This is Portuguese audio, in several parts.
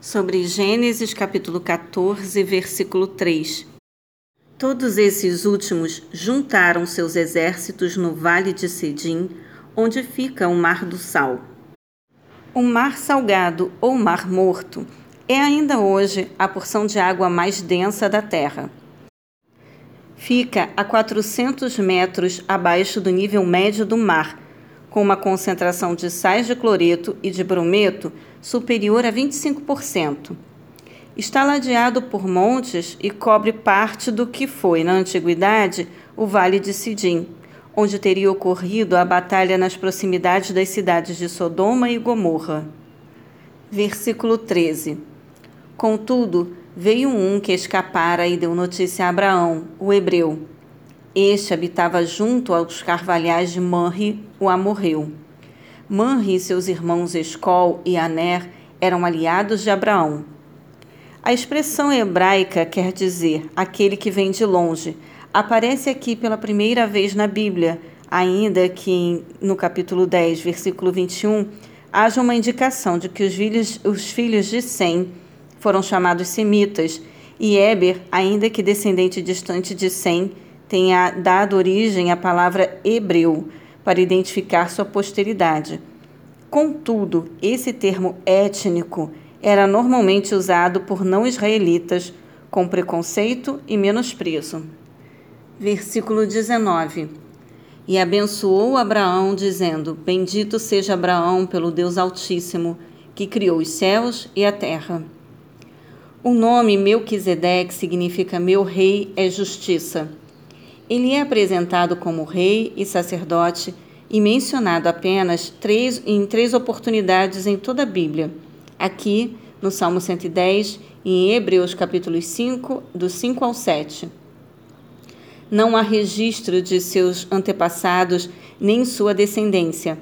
sobre Gênesis capítulo 14, versículo 3. Todos esses últimos juntaram seus exércitos no vale de Sidim, onde fica o Mar do Sal. O Mar Salgado ou Mar Morto é ainda hoje a porção de água mais densa da Terra. Fica a 400 metros abaixo do nível médio do mar, com uma concentração de sais de cloreto e de brometo superior a 25%. Está ladeado por montes e cobre parte do que foi, na antiguidade, o Vale de Sidim, onde teria ocorrido a batalha nas proximidades das cidades de Sodoma e Gomorra. Versículo 13. Contudo, veio um que escapara e deu notícia a Abraão, o hebreu, este habitava junto aos carvalhais de Manri, o amorreu. Manri e seus irmãos Escol e Aner eram aliados de Abraão. A expressão hebraica quer dizer aquele que vem de longe. Aparece aqui pela primeira vez na Bíblia, ainda que no capítulo 10, versículo 21, haja uma indicação de que os filhos, os filhos de Sem foram chamados semitas, e Eber, ainda que descendente distante de Sem, tenha dado origem à palavra hebreu para identificar sua posteridade. Contudo, esse termo étnico era normalmente usado por não israelitas com preconceito e menosprezo. Versículo 19. E abençoou Abraão, dizendo: Bendito seja Abraão pelo Deus Altíssimo, que criou os céus e a terra. O nome Melquisedeque significa meu rei é justiça. Ele é apresentado como rei e sacerdote e mencionado apenas três, em três oportunidades em toda a Bíblia. Aqui, no Salmo 110 e em Hebreus capítulos 5, do 5 ao 7. Não há registro de seus antepassados nem sua descendência.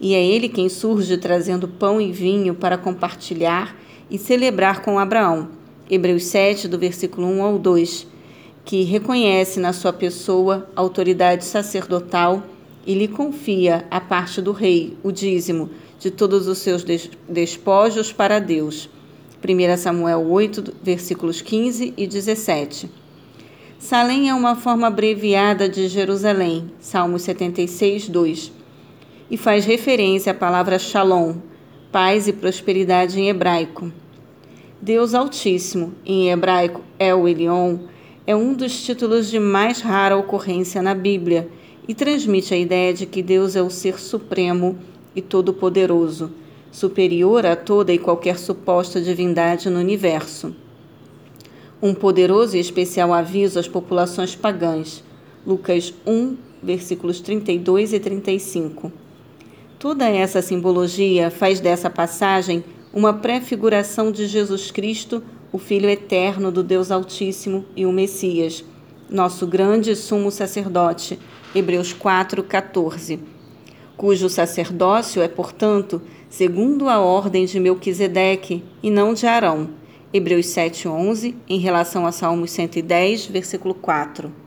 E é ele quem surge trazendo pão e vinho para compartilhar e celebrar com Abraão. Hebreus 7, do versículo 1 ao 2 que reconhece na sua pessoa autoridade sacerdotal e lhe confia a parte do rei, o dízimo, de todos os seus despojos para Deus. 1 Samuel 8, versículos 15 e 17. Salém é uma forma abreviada de Jerusalém, Salmos 76, 2, e faz referência à palavra shalom, paz e prosperidade em hebraico. Deus Altíssimo, em hebraico El Elyon, é um dos títulos de mais rara ocorrência na Bíblia e transmite a ideia de que Deus é o ser supremo e todo-poderoso, superior a toda e qualquer suposta divindade no universo. Um poderoso e especial aviso às populações pagãs. Lucas 1, versículos 32 e 35. Toda essa simbologia faz dessa passagem uma prefiguração de Jesus Cristo o Filho eterno do Deus Altíssimo e o Messias, nosso grande sumo sacerdote, Hebreus 4:14, cujo sacerdócio é, portanto, segundo a ordem de Melquisedeque e não de Arão. Hebreus 7:11, em relação a Salmos 110, versículo 4.